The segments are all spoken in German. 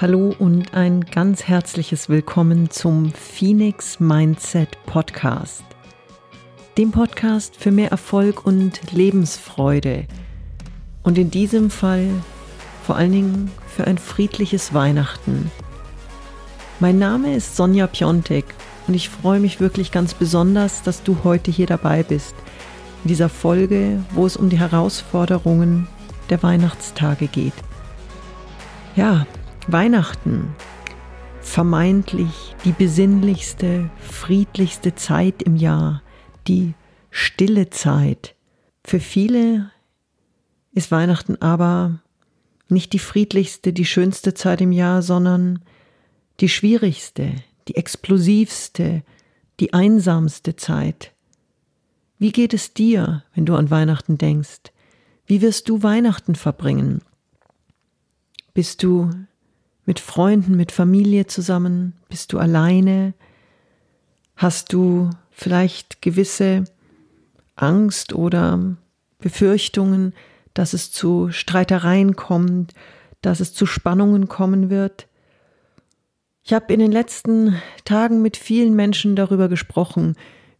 Hallo und ein ganz herzliches Willkommen zum Phoenix Mindset Podcast. Dem Podcast für mehr Erfolg und Lebensfreude. Und in diesem Fall vor allen Dingen für ein friedliches Weihnachten. Mein Name ist Sonja Piontek und ich freue mich wirklich ganz besonders, dass du heute hier dabei bist. In dieser Folge, wo es um die Herausforderungen der Weihnachtstage geht. Ja, Weihnachten, vermeintlich die besinnlichste, friedlichste Zeit im Jahr, die stille Zeit. Für viele ist Weihnachten aber nicht die friedlichste, die schönste Zeit im Jahr, sondern die schwierigste, die explosivste, die einsamste Zeit. Wie geht es dir, wenn du an Weihnachten denkst? Wie wirst du Weihnachten verbringen? Bist du mit Freunden, mit Familie zusammen? Bist du alleine? Hast du vielleicht gewisse Angst oder Befürchtungen, dass es zu Streitereien kommt, dass es zu Spannungen kommen wird? Ich habe in den letzten Tagen mit vielen Menschen darüber gesprochen,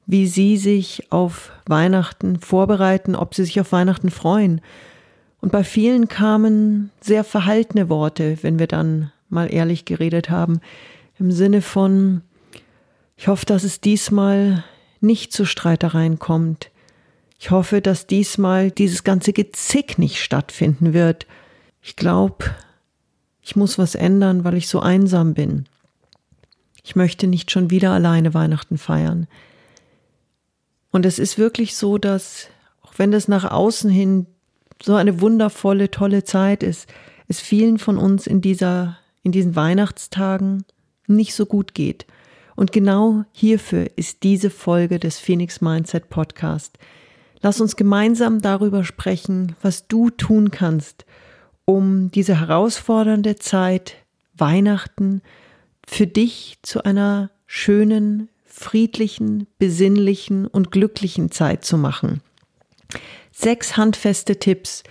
wie sie sich auf Weihnachten vorbereiten, ob sie sich auf Weihnachten freuen. Und bei vielen kamen sehr verhaltene Worte, wenn wir dann mal ehrlich geredet haben, im Sinne von, ich hoffe, dass es diesmal nicht zu Streitereien kommt. Ich hoffe, dass diesmal dieses ganze Gezick nicht stattfinden wird. Ich glaube, ich muss was ändern, weil ich so einsam bin. Ich möchte nicht schon wieder alleine Weihnachten feiern. Und es ist wirklich so, dass, auch wenn das nach außen hin so eine wundervolle, tolle Zeit ist, es vielen von uns in dieser in diesen Weihnachtstagen nicht so gut geht. Und genau hierfür ist diese Folge des Phoenix Mindset Podcast. Lass uns gemeinsam darüber sprechen, was du tun kannst, um diese herausfordernde Zeit Weihnachten für dich zu einer schönen, friedlichen, besinnlichen und glücklichen Zeit zu machen. Sechs handfeste Tipps,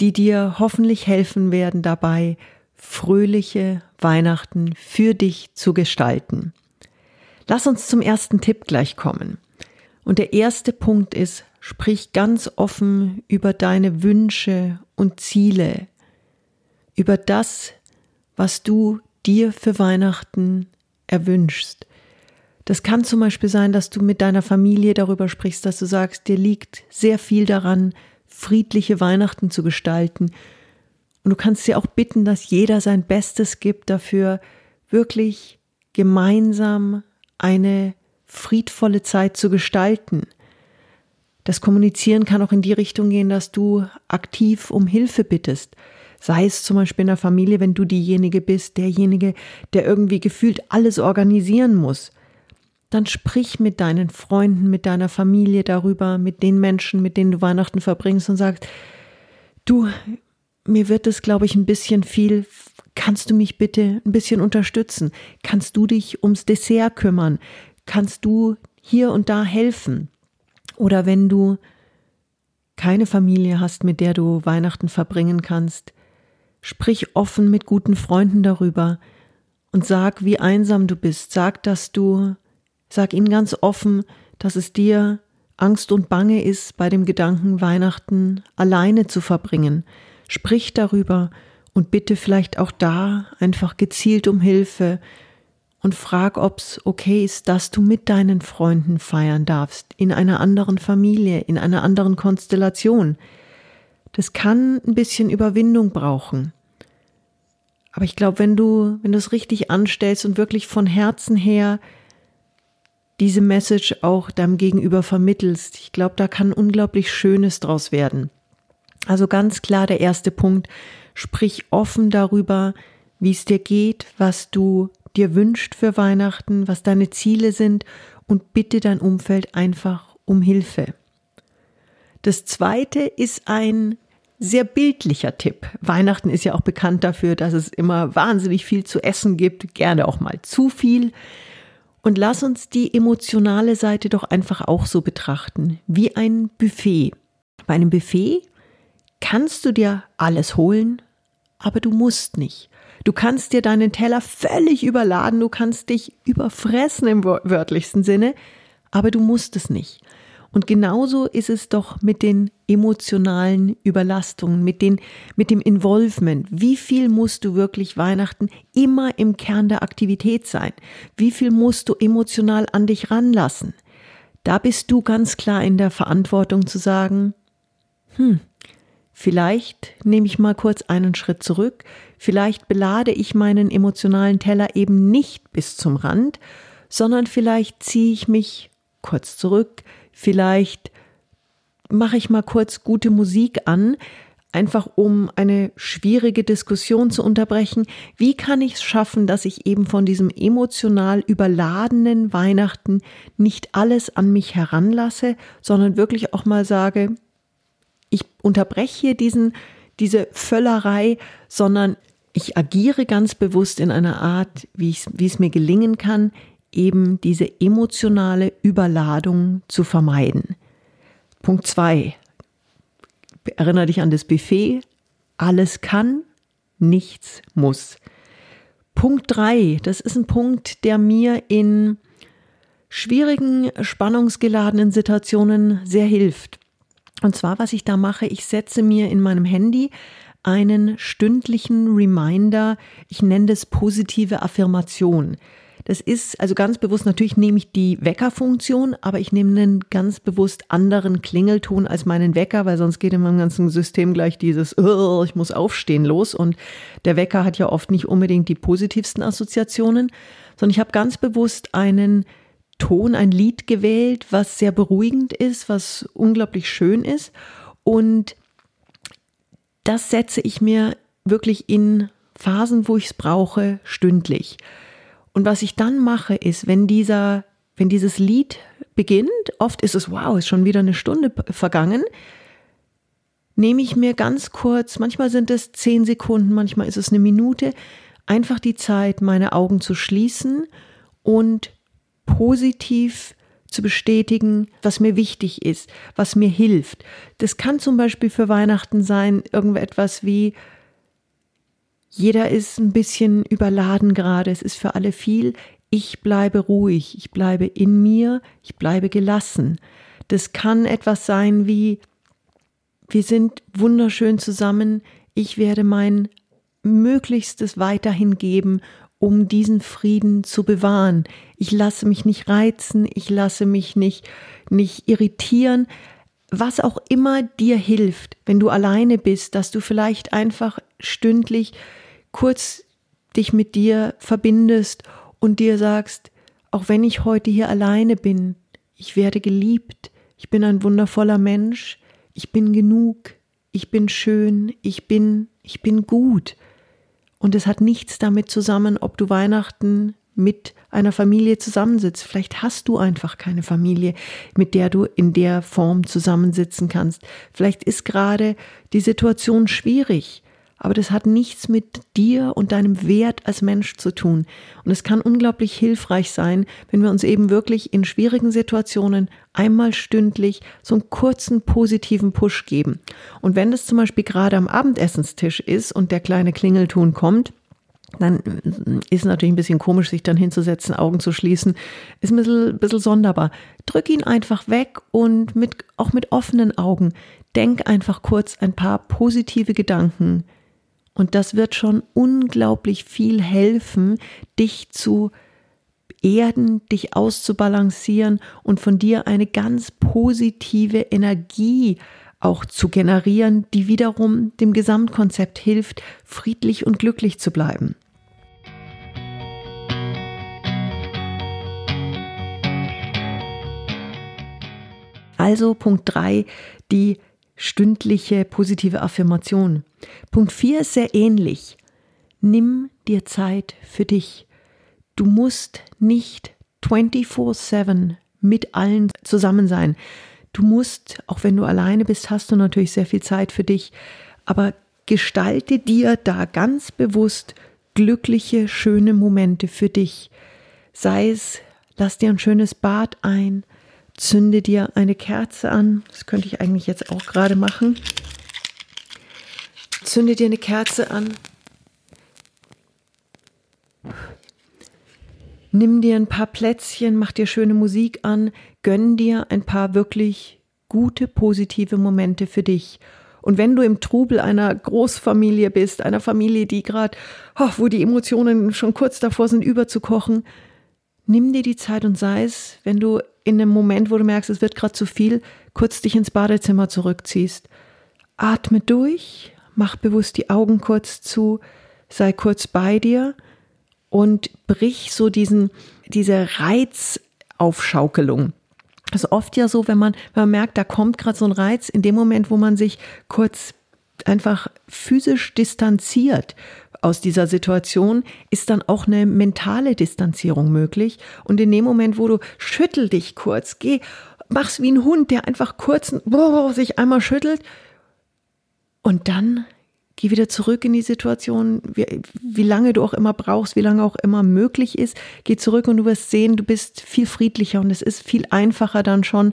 die dir hoffentlich helfen werden dabei, fröhliche Weihnachten für dich zu gestalten. Lass uns zum ersten Tipp gleich kommen. Und der erste Punkt ist, sprich ganz offen über deine Wünsche und Ziele, über das, was du dir für Weihnachten erwünschst. Das kann zum Beispiel sein, dass du mit deiner Familie darüber sprichst, dass du sagst, dir liegt sehr viel daran, friedliche Weihnachten zu gestalten und du kannst sie auch bitten, dass jeder sein Bestes gibt dafür, wirklich gemeinsam eine friedvolle Zeit zu gestalten. Das Kommunizieren kann auch in die Richtung gehen, dass du aktiv um Hilfe bittest. Sei es zum Beispiel in der Familie, wenn du diejenige bist, derjenige, der irgendwie gefühlt alles organisieren muss. Dann sprich mit deinen Freunden, mit deiner Familie darüber, mit den Menschen, mit denen du Weihnachten verbringst und sagst, du, mir wird es, glaube ich, ein bisschen viel. Kannst du mich bitte ein bisschen unterstützen? Kannst du dich ums Dessert kümmern? Kannst du hier und da helfen? Oder wenn du keine Familie hast, mit der du Weihnachten verbringen kannst, sprich offen mit guten Freunden darüber und sag, wie einsam du bist. Sag, dass du, sag ihnen ganz offen, dass es dir Angst und Bange ist, bei dem Gedanken, Weihnachten alleine zu verbringen Sprich darüber und bitte vielleicht auch da einfach gezielt um Hilfe und frag, ob's okay ist, dass du mit deinen Freunden feiern darfst, in einer anderen Familie, in einer anderen Konstellation. Das kann ein bisschen Überwindung brauchen. Aber ich glaube, wenn du, wenn du es richtig anstellst und wirklich von Herzen her diese Message auch deinem Gegenüber vermittelst, ich glaube, da kann unglaublich Schönes draus werden. Also ganz klar der erste Punkt, sprich offen darüber, wie es dir geht, was du dir wünscht für Weihnachten, was deine Ziele sind und bitte dein Umfeld einfach um Hilfe. Das zweite ist ein sehr bildlicher Tipp. Weihnachten ist ja auch bekannt dafür, dass es immer wahnsinnig viel zu essen gibt, gerne auch mal zu viel. Und lass uns die emotionale Seite doch einfach auch so betrachten, wie ein Buffet. Bei einem Buffet kannst du dir alles holen, aber du musst nicht. Du kannst dir deinen Teller völlig überladen, du kannst dich überfressen im wörtlichsten Sinne, aber du musst es nicht. Und genauso ist es doch mit den emotionalen Überlastungen, mit, den, mit dem Involvement. Wie viel musst du wirklich Weihnachten immer im Kern der Aktivität sein? Wie viel musst du emotional an dich ranlassen? Da bist du ganz klar in der Verantwortung zu sagen, hm, vielleicht nehme ich mal kurz einen Schritt zurück, vielleicht belade ich meinen emotionalen Teller eben nicht bis zum Rand, sondern vielleicht ziehe ich mich kurz zurück, vielleicht mache ich mal kurz gute Musik an, einfach um eine schwierige Diskussion zu unterbrechen. Wie kann ich es schaffen, dass ich eben von diesem emotional überladenen Weihnachten nicht alles an mich heranlasse, sondern wirklich auch mal sage, ich unterbreche hier diesen, diese Völlerei, sondern ich agiere ganz bewusst in einer Art, wie, ich, wie es mir gelingen kann, eben diese emotionale Überladung zu vermeiden. Punkt zwei. Erinnere dich an das Buffet. Alles kann, nichts muss. Punkt drei. Das ist ein Punkt, der mir in schwierigen, spannungsgeladenen Situationen sehr hilft. Und zwar, was ich da mache, ich setze mir in meinem Handy einen stündlichen Reminder, ich nenne das positive Affirmation. Das ist also ganz bewusst, natürlich nehme ich die Weckerfunktion, aber ich nehme einen ganz bewusst anderen Klingelton als meinen Wecker, weil sonst geht in meinem ganzen System gleich dieses, ich muss aufstehen los. Und der Wecker hat ja oft nicht unbedingt die positivsten Assoziationen, sondern ich habe ganz bewusst einen Ton, ein Lied gewählt, was sehr beruhigend ist, was unglaublich schön ist. Und das setze ich mir wirklich in Phasen, wo ich es brauche, stündlich. Und was ich dann mache, ist, wenn dieser, wenn dieses Lied beginnt, oft ist es, wow, ist schon wieder eine Stunde vergangen, nehme ich mir ganz kurz, manchmal sind es zehn Sekunden, manchmal ist es eine Minute, einfach die Zeit, meine Augen zu schließen und positiv zu bestätigen, was mir wichtig ist, was mir hilft. Das kann zum Beispiel für Weihnachten sein, irgendetwas wie, jeder ist ein bisschen überladen gerade, es ist für alle viel. Ich bleibe ruhig, ich bleibe in mir, ich bleibe gelassen. Das kann etwas sein wie, wir sind wunderschön zusammen, ich werde mein Möglichstes weiterhin geben, um diesen Frieden zu bewahren. Ich lasse mich nicht reizen, ich lasse mich nicht, nicht irritieren. Was auch immer dir hilft, wenn du alleine bist, dass du vielleicht einfach stündlich kurz dich mit dir verbindest und dir sagst, auch wenn ich heute hier alleine bin, ich werde geliebt, ich bin ein wundervoller Mensch, ich bin genug, ich bin schön, ich bin, ich bin gut. Und es hat nichts damit zusammen, ob du Weihnachten mit einer Familie zusammensitzt. Vielleicht hast du einfach keine Familie, mit der du in der Form zusammensitzen kannst. Vielleicht ist gerade die Situation schwierig aber das hat nichts mit dir und deinem Wert als Mensch zu tun. Und es kann unglaublich hilfreich sein, wenn wir uns eben wirklich in schwierigen Situationen einmal stündlich so einen kurzen positiven Push geben. Und wenn das zum Beispiel gerade am Abendessenstisch ist und der kleine Klingelton kommt, dann ist natürlich ein bisschen komisch, sich dann hinzusetzen, Augen zu schließen. Ist ein bisschen, bisschen sonderbar. Drück ihn einfach weg und mit, auch mit offenen Augen. Denk einfach kurz ein paar positive Gedanken und das wird schon unglaublich viel helfen, dich zu erden, dich auszubalancieren und von dir eine ganz positive Energie auch zu generieren, die wiederum dem Gesamtkonzept hilft, friedlich und glücklich zu bleiben. Also Punkt 3, die stündliche positive Affirmation. Punkt 4 ist sehr ähnlich. Nimm dir Zeit für dich. Du musst nicht 24/7 mit allen zusammen sein. Du musst, auch wenn du alleine bist, hast du natürlich sehr viel Zeit für dich, aber gestalte dir da ganz bewusst glückliche, schöne Momente für dich. Sei es, lass dir ein schönes Bad ein, zünde dir eine Kerze an. Das könnte ich eigentlich jetzt auch gerade machen. Zünde dir eine Kerze an. Nimm dir ein paar Plätzchen, mach dir schöne Musik an, gönn dir ein paar wirklich gute, positive Momente für dich. Und wenn du im Trubel einer Großfamilie bist, einer Familie, die gerade, oh, wo die Emotionen schon kurz davor sind, überzukochen, nimm dir die Zeit und sei es, wenn du in einem Moment, wo du merkst, es wird gerade zu viel, kurz dich ins Badezimmer zurückziehst. Atme durch, mach bewusst die Augen kurz zu, sei kurz bei dir und brich so diesen, diese Reizaufschaukelung. Das ist oft ja so, wenn man, wenn man merkt, da kommt gerade so ein Reiz, in dem Moment, wo man sich kurz einfach physisch distanziert aus dieser Situation, ist dann auch eine mentale Distanzierung möglich. Und in dem Moment, wo du schüttel dich kurz, geh, mach's wie ein Hund, der einfach kurz sich einmal schüttelt und dann geh wieder zurück in die Situation, wie, wie lange du auch immer brauchst, wie lange auch immer möglich ist. Geh zurück und du wirst sehen, du bist viel friedlicher und es ist viel einfacher dann schon.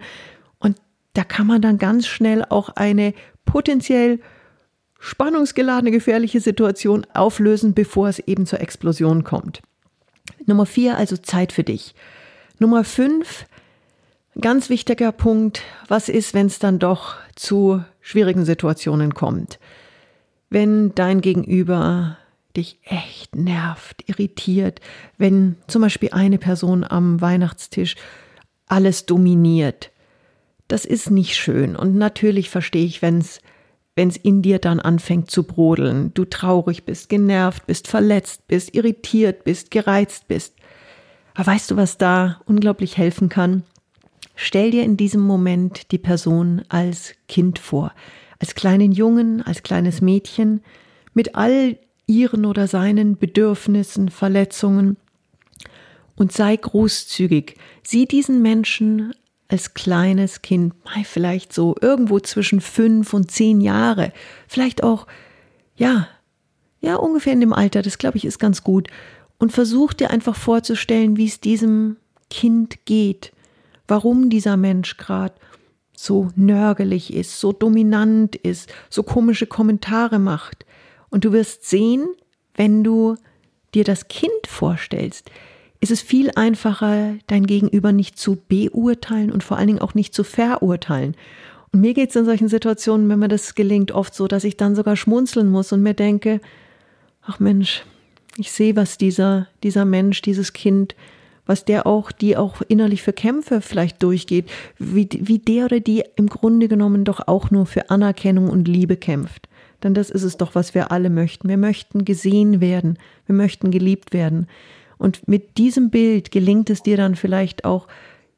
Und da kann man dann ganz schnell auch eine potenziell spannungsgeladene, gefährliche Situation auflösen, bevor es eben zur Explosion kommt. Nummer vier, also Zeit für dich. Nummer fünf, ganz wichtiger Punkt, was ist, wenn es dann doch zu schwierigen Situationen kommt? Wenn dein Gegenüber dich echt nervt, irritiert, wenn zum Beispiel eine Person am Weihnachtstisch alles dominiert. Das ist nicht schön. Und natürlich verstehe ich, wenn es wenn es in dir dann anfängt zu brodeln, du traurig bist, genervt bist, verletzt bist, irritiert bist, gereizt bist. Aber weißt du, was da unglaublich helfen kann? Stell dir in diesem Moment die Person als Kind vor, als kleinen Jungen, als kleines Mädchen, mit all ihren oder seinen Bedürfnissen, Verletzungen und sei großzügig. Sieh diesen Menschen als kleines Kind, vielleicht so irgendwo zwischen fünf und zehn Jahre, vielleicht auch, ja, ja, ungefähr in dem Alter, das glaube ich ist ganz gut. Und versuch dir einfach vorzustellen, wie es diesem Kind geht, warum dieser Mensch gerade so nörgelig ist, so dominant ist, so komische Kommentare macht. Und du wirst sehen, wenn du dir das Kind vorstellst, ist es viel einfacher, dein Gegenüber nicht zu beurteilen und vor allen Dingen auch nicht zu verurteilen. Und mir geht es in solchen Situationen, wenn mir das gelingt, oft so, dass ich dann sogar schmunzeln muss und mir denke, ach Mensch, ich sehe, was dieser, dieser Mensch, dieses Kind, was der auch, die auch innerlich für Kämpfe vielleicht durchgeht, wie, wie der oder die im Grunde genommen doch auch nur für Anerkennung und Liebe kämpft. Denn das ist es doch, was wir alle möchten. Wir möchten gesehen werden, wir möchten geliebt werden. Und mit diesem Bild gelingt es dir dann vielleicht auch,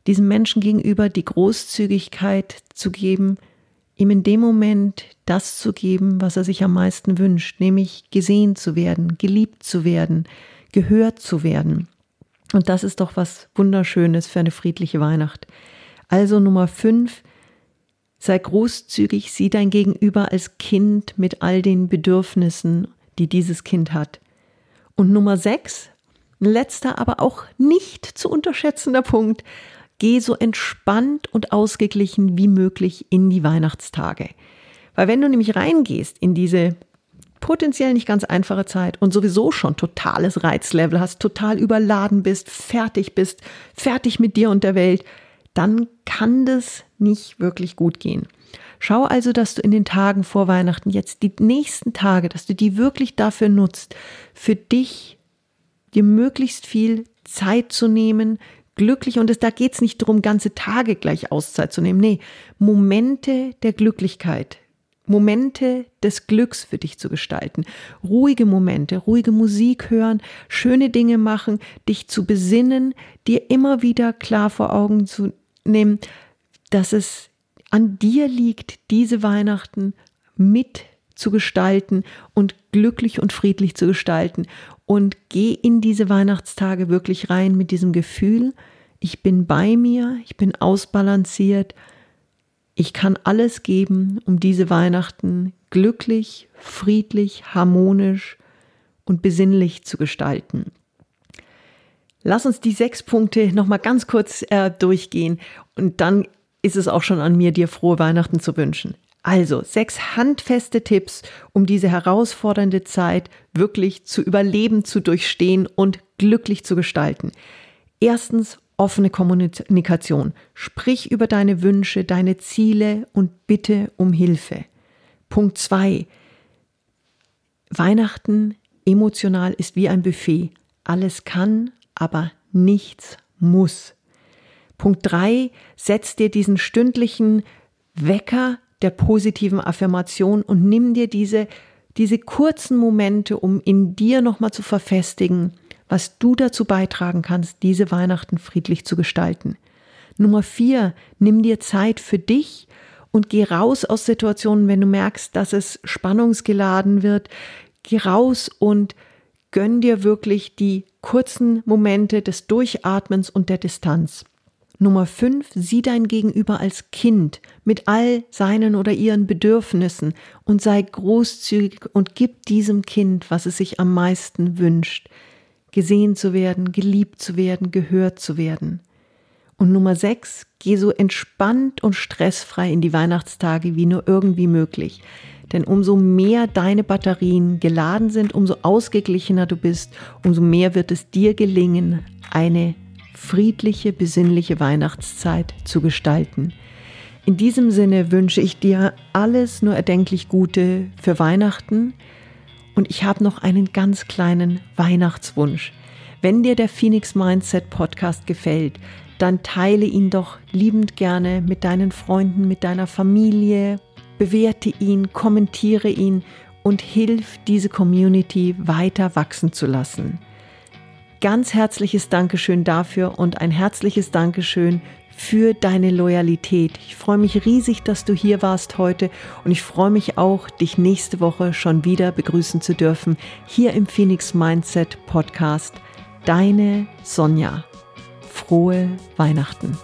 diesem Menschen gegenüber die Großzügigkeit zu geben, ihm in dem Moment das zu geben, was er sich am meisten wünscht, nämlich gesehen zu werden, geliebt zu werden, gehört zu werden. Und das ist doch was Wunderschönes für eine friedliche Weihnacht. Also Nummer fünf, sei großzügig, sieh dein Gegenüber als Kind mit all den Bedürfnissen, die dieses Kind hat. Und Nummer sechs, letzter, aber auch nicht zu unterschätzender Punkt. Geh so entspannt und ausgeglichen wie möglich in die Weihnachtstage. Weil wenn du nämlich reingehst in diese potenziell nicht ganz einfache Zeit und sowieso schon totales Reizlevel hast, total überladen bist, fertig bist, fertig mit dir und der Welt, dann kann das nicht wirklich gut gehen. Schau also, dass du in den Tagen vor Weihnachten jetzt die nächsten Tage, dass du die wirklich dafür nutzt, für dich dir möglichst viel Zeit zu nehmen, glücklich, und es, da geht es nicht darum, ganze Tage gleich Auszeit zu nehmen. Nee, Momente der Glücklichkeit, Momente des Glücks für dich zu gestalten. Ruhige Momente, ruhige Musik hören, schöne Dinge machen, dich zu besinnen, dir immer wieder klar vor Augen zu nehmen, dass es an dir liegt, diese Weihnachten mit zu gestalten und glücklich und friedlich zu gestalten und geh in diese Weihnachtstage wirklich rein mit diesem Gefühl, ich bin bei mir, ich bin ausbalanciert, ich kann alles geben, um diese Weihnachten glücklich, friedlich, harmonisch und besinnlich zu gestalten. Lass uns die sechs Punkte nochmal ganz kurz äh, durchgehen und dann ist es auch schon an mir, dir frohe Weihnachten zu wünschen. Also sechs handfeste Tipps, um diese herausfordernde Zeit wirklich zu überleben, zu durchstehen und glücklich zu gestalten. Erstens offene Kommunikation. Sprich über deine Wünsche, deine Ziele und bitte um Hilfe. Punkt zwei. Weihnachten emotional ist wie ein Buffet. Alles kann, aber nichts muss. Punkt drei. Setz dir diesen stündlichen Wecker der positiven Affirmation und nimm dir diese, diese kurzen Momente, um in dir nochmal zu verfestigen, was du dazu beitragen kannst, diese Weihnachten friedlich zu gestalten. Nummer vier, nimm dir Zeit für dich und geh raus aus Situationen, wenn du merkst, dass es spannungsgeladen wird. Geh raus und gönn dir wirklich die kurzen Momente des Durchatmens und der Distanz. Nummer fünf, sieh dein Gegenüber als Kind mit all seinen oder ihren Bedürfnissen und sei großzügig und gib diesem Kind, was es sich am meisten wünscht, gesehen zu werden, geliebt zu werden, gehört zu werden. Und Nummer sechs, geh so entspannt und stressfrei in die Weihnachtstage wie nur irgendwie möglich. Denn umso mehr deine Batterien geladen sind, umso ausgeglichener du bist, umso mehr wird es dir gelingen, eine friedliche, besinnliche Weihnachtszeit zu gestalten. In diesem Sinne wünsche ich dir alles nur erdenklich Gute für Weihnachten und ich habe noch einen ganz kleinen Weihnachtswunsch. Wenn dir der Phoenix Mindset Podcast gefällt, dann teile ihn doch liebend gerne mit deinen Freunden, mit deiner Familie, bewerte ihn, kommentiere ihn und hilf diese Community weiter wachsen zu lassen ganz herzliches Dankeschön dafür und ein herzliches Dankeschön für deine Loyalität. Ich freue mich riesig, dass du hier warst heute und ich freue mich auch, dich nächste Woche schon wieder begrüßen zu dürfen, hier im Phoenix Mindset Podcast. Deine Sonja. Frohe Weihnachten.